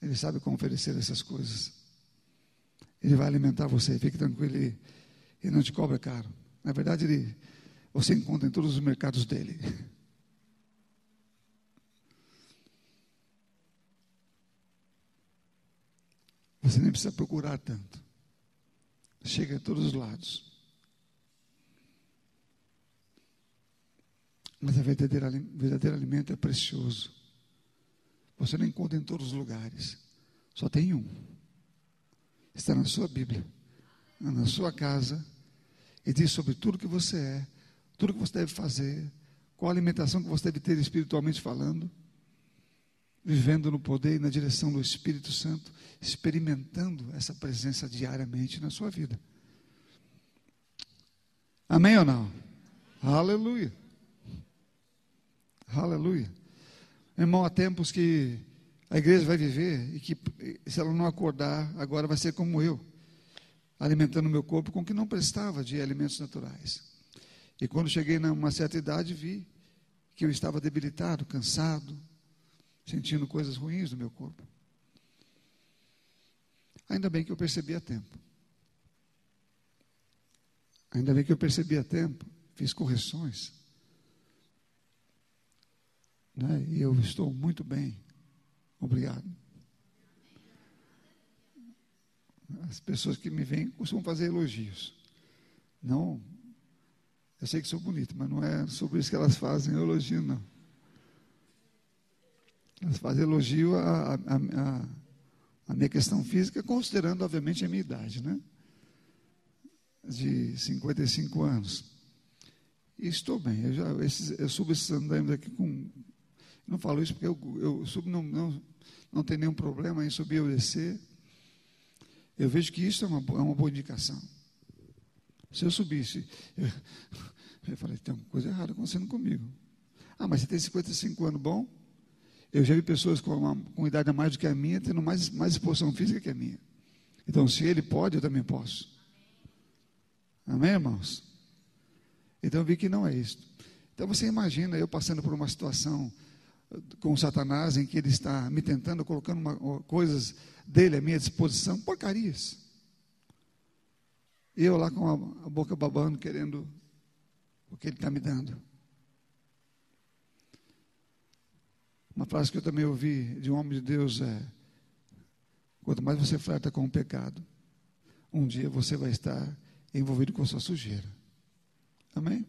Speaker 1: Ele sabe como oferecer essas coisas. Ele vai alimentar você. Fique tranquilo, ele, ele não te cobra caro. Na verdade, ele, você encontra em todos os mercados dele. (laughs) Você nem precisa procurar tanto. Chega a todos os lados. Mas a verdadeira, verdadeiro alimento é precioso. Você não encontra em todos os lugares. Só tem um. Está na sua Bíblia, na sua casa, e diz sobre tudo que você é, tudo que você deve fazer, qual a alimentação que você deve ter espiritualmente falando vivendo no poder e na direção do Espírito Santo, experimentando essa presença diariamente na sua vida. Amém ou não? Aleluia. Aleluia. Irmão, há tempos que a igreja vai viver e que, se ela não acordar, agora vai ser como eu, alimentando meu corpo com o que não prestava de alimentos naturais. E quando cheguei numa certa idade, vi que eu estava debilitado, cansado, sentindo coisas ruins no meu corpo. Ainda bem que eu percebi a tempo. Ainda bem que eu percebi a tempo, fiz correções. Né? E eu estou muito bem. Obrigado. As pessoas que me veem costumam fazer elogios. Não, eu sei que sou bonito, mas não é sobre isso que elas fazem elogio, não. Fazem elogio à, à, à minha questão física, considerando, obviamente, a minha idade, né? De 55 anos. E estou bem. Eu, já, esses, eu subo esses andaimes aqui com. Não falo isso porque eu, eu subo, não, não, não tem nenhum problema em subir ou descer. Eu vejo que isso é uma, é uma boa indicação. Se eu subisse, eu, (laughs) eu falei, tem uma coisa errada acontecendo comigo. Ah, mas você tem 55 anos, bom? Eu já vi pessoas com, uma, com idade a mais do que a minha, tendo mais, mais exposição física que a minha. Então, se ele pode, eu também posso. Amém, irmãos? Então, eu vi que não é isso. Então, você imagina eu passando por uma situação com o Satanás em que ele está me tentando, colocando uma, coisas dele à minha disposição, porcarias. Eu lá com a boca babando, querendo o que ele está me dando. Uma frase que eu também ouvi de um homem de Deus é: quanto mais você flerta com o pecado, um dia você vai estar envolvido com a sua sujeira. Amém?